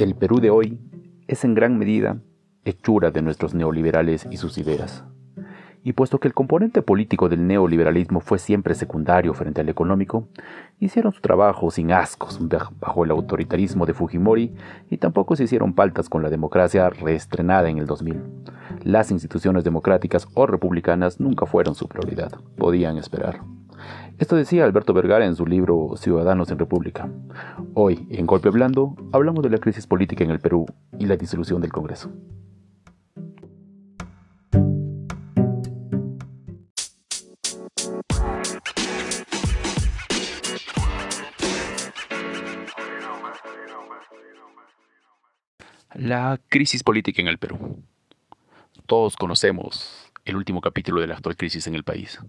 El Perú de hoy es en gran medida hechura de nuestros neoliberales y sus ideas. Y puesto que el componente político del neoliberalismo fue siempre secundario frente al económico, hicieron su trabajo sin ascos bajo el autoritarismo de Fujimori y tampoco se hicieron faltas con la democracia reestrenada en el 2000. Las instituciones democráticas o republicanas nunca fueron su prioridad, podían esperar. Esto decía Alberto Vergara en su libro Ciudadanos en República. Hoy, en Golpe Blando, hablamos de la crisis política en el Perú y la disolución del Congreso. La crisis política en el Perú. Todos conocemos el último capítulo de la actual crisis en el país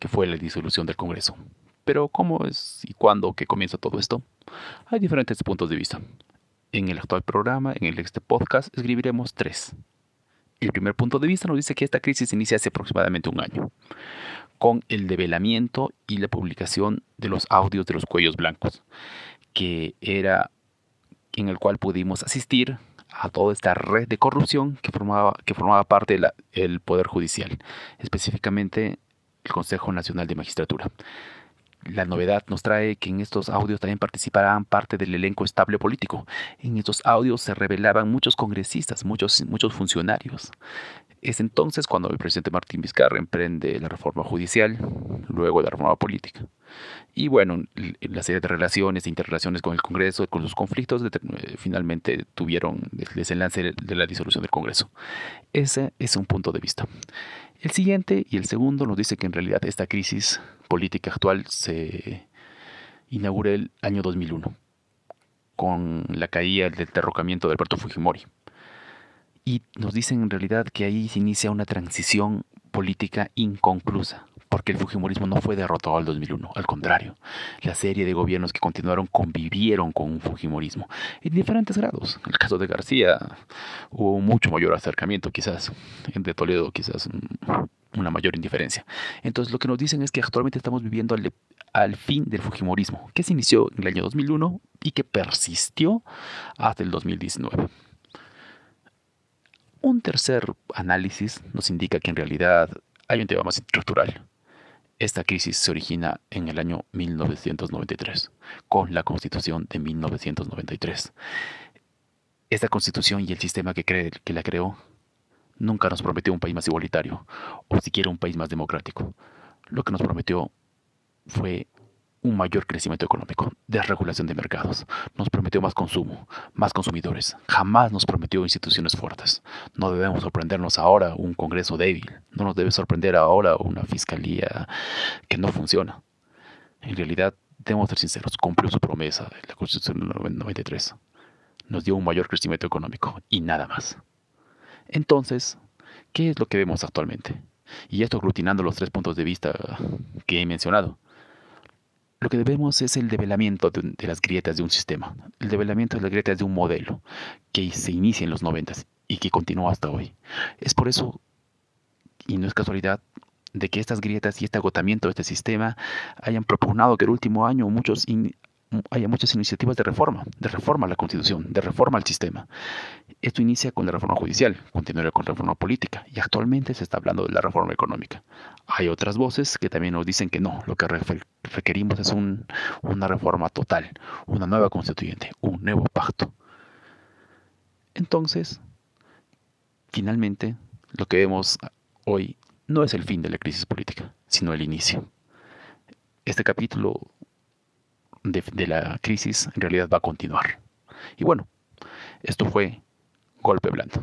que fue la disolución del Congreso. Pero ¿cómo es y cuándo que comienza todo esto? Hay diferentes puntos de vista. En el actual programa, en el este podcast, escribiremos tres. El primer punto de vista nos dice que esta crisis inicia hace aproximadamente un año, con el develamiento y la publicación de los audios de los cuellos blancos, que era en el cual pudimos asistir a toda esta red de corrupción que formaba, que formaba parte del Poder Judicial, específicamente el Consejo Nacional de Magistratura. La novedad nos trae que en estos audios también participarán parte del elenco estable político. En estos audios se revelaban muchos congresistas, muchos, muchos funcionarios. Es entonces cuando el presidente Martín Vizcarra emprende la reforma judicial, luego la reforma política. Y bueno, la serie de relaciones e interrelaciones con el Congreso, con sus conflictos, eh, finalmente tuvieron el desenlace de la disolución del Congreso. Ese es un punto de vista. El siguiente y el segundo nos dice que en realidad esta crisis política actual se inaugura el año 2001 con la caída del derrocamiento de Alberto Fujimori. Y nos dicen en realidad que ahí se inicia una transición política inconclusa, porque el Fujimorismo no fue derrotado al 2001, al contrario, la serie de gobiernos que continuaron convivieron con un Fujimorismo en diferentes grados. En el caso de García hubo mucho mayor acercamiento, quizás, de Toledo quizás una mayor indiferencia. Entonces lo que nos dicen es que actualmente estamos viviendo al, al fin del Fujimorismo, que se inició en el año 2001 y que persistió hasta el 2019. Un tercer análisis nos indica que en realidad hay un tema más estructural, esta crisis se origina en el año 1993, con la Constitución de 1993. Esta Constitución y el sistema que, que la creó nunca nos prometió un país más igualitario o siquiera un país más democrático. Lo que nos prometió fue un mayor crecimiento económico, desregulación de mercados. Nos prometió más consumo, más consumidores. Jamás nos prometió instituciones fuertes. No debemos sorprendernos ahora un Congreso débil. No nos debe sorprender ahora una fiscalía que no funciona. En realidad, debemos ser sinceros, cumplió su promesa de la Constitución del 93. Nos dio un mayor crecimiento económico y nada más. Entonces, ¿qué es lo que vemos actualmente? Y esto aglutinando los tres puntos de vista que he mencionado lo que debemos es el develamiento de, las grietas de un sistema, el develamiento de las grietas de un modelo que se inicia en los noventas y que continúa hasta hoy. Es por eso, y no es casualidad, de que estas grietas y este agotamiento de este sistema hayan propugnado que el último año muchos haya muchas iniciativas de reforma, de reforma a la Constitución, de reforma al sistema. Esto inicia con la reforma judicial, continuará con la reforma política y actualmente se está hablando de la reforma económica. Hay otras voces que también nos dicen que no, lo que requerimos es una reforma total, una nueva constituyente, un nuevo pacto. Entonces, finalmente, lo que vemos hoy no es el fin de la crisis política, sino el inicio. Este capítulo de, la crisis en realidad va a continuar. Y bueno, esto fue golpe blando.